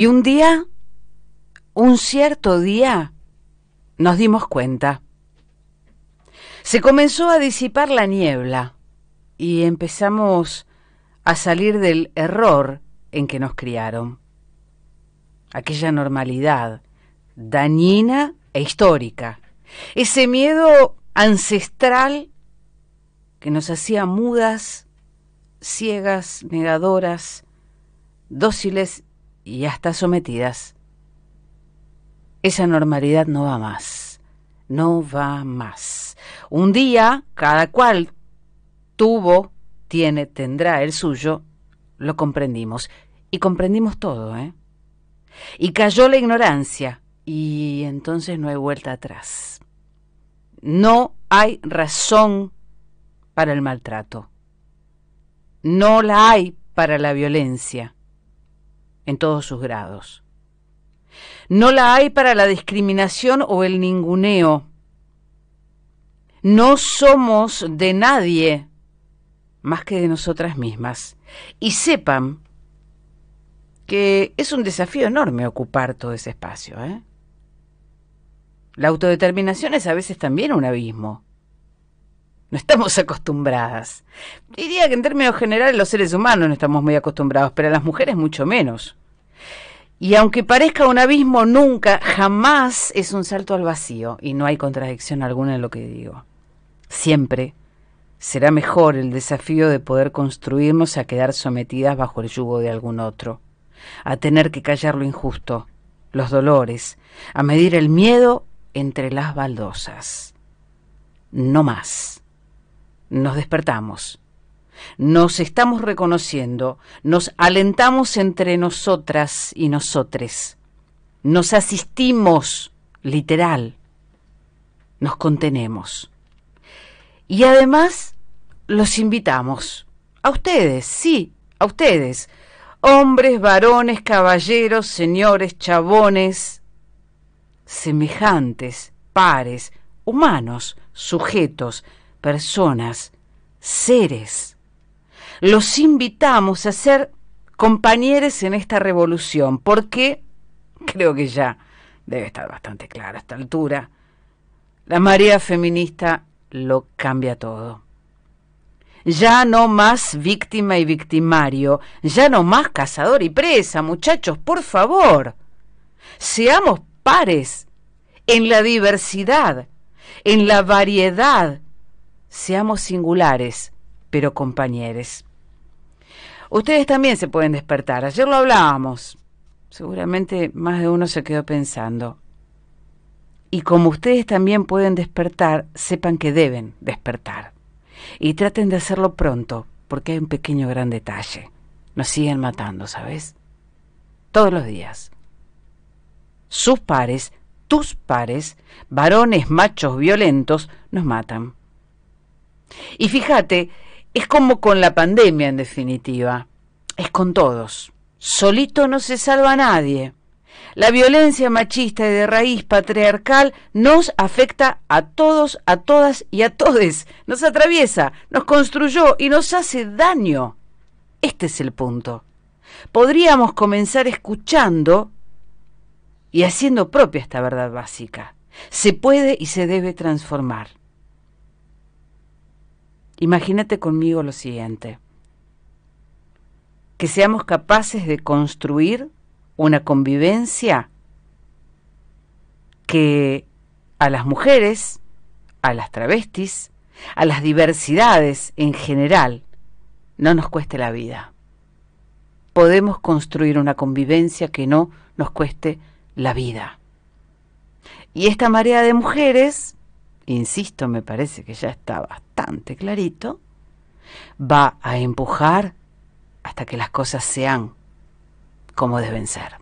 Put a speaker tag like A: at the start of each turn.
A: Y un día, un cierto día, nos dimos cuenta. Se comenzó a disipar la niebla y empezamos a salir del error en que nos criaron. Aquella normalidad dañina e histórica. Ese miedo ancestral que nos hacía mudas, ciegas, negadoras, dóciles y hasta sometidas. Esa normalidad no va más, no va más. Un día, cada cual tuvo, tiene, tendrá el suyo, lo comprendimos. Y comprendimos todo, ¿eh? Y cayó la ignorancia, y entonces no hay vuelta atrás. No hay razón para el maltrato. No la hay para la violencia en todos sus grados. No la hay para la discriminación o el ninguneo. No somos de nadie más que de nosotras mismas. Y sepan que es un desafío enorme ocupar todo ese espacio. ¿eh? La autodeterminación es a veces también un abismo. No estamos acostumbradas. Diría que en términos generales los seres humanos no estamos muy acostumbrados, pero las mujeres mucho menos. Y aunque parezca un abismo, nunca, jamás es un salto al vacío, y no hay contradicción alguna en lo que digo. Siempre será mejor el desafío de poder construirnos a quedar sometidas bajo el yugo de algún otro, a tener que callar lo injusto, los dolores, a medir el miedo entre las baldosas. No más. Nos despertamos nos estamos reconociendo, nos alentamos entre nosotras y nosotres, nos asistimos, literal, nos contenemos. Y además los invitamos, a ustedes, sí, a ustedes, hombres, varones, caballeros, señores, chabones, semejantes, pares, humanos, sujetos, personas, seres los invitamos a ser compañeros en esta revolución, porque creo que ya debe estar bastante claro a esta altura, la marea feminista lo cambia todo. Ya no más víctima y victimario, ya no más cazador y presa, muchachos, por favor. Seamos pares en la diversidad, en la variedad. Seamos singulares, pero compañeros. Ustedes también se pueden despertar. Ayer lo hablábamos. Seguramente más de uno se quedó pensando. Y como ustedes también pueden despertar, sepan que deben despertar. Y traten de hacerlo pronto, porque hay un pequeño gran detalle. Nos siguen matando, ¿sabes? Todos los días. Sus pares, tus pares, varones machos violentos, nos matan. Y fíjate es como con la pandemia, en definitiva. Es con todos. Solito no se salva a nadie. La violencia machista y de raíz patriarcal nos afecta a todos, a todas y a todes. Nos atraviesa, nos construyó y nos hace daño. Este es el punto. Podríamos comenzar escuchando y haciendo propia esta verdad básica. Se puede y se debe transformar. Imagínate conmigo lo siguiente, que seamos capaces de construir una convivencia que a las mujeres, a las travestis, a las diversidades en general, no nos cueste la vida. Podemos construir una convivencia que no nos cueste la vida. Y esta marea de mujeres insisto, me parece que ya está bastante clarito, va a empujar hasta que las cosas sean como deben ser.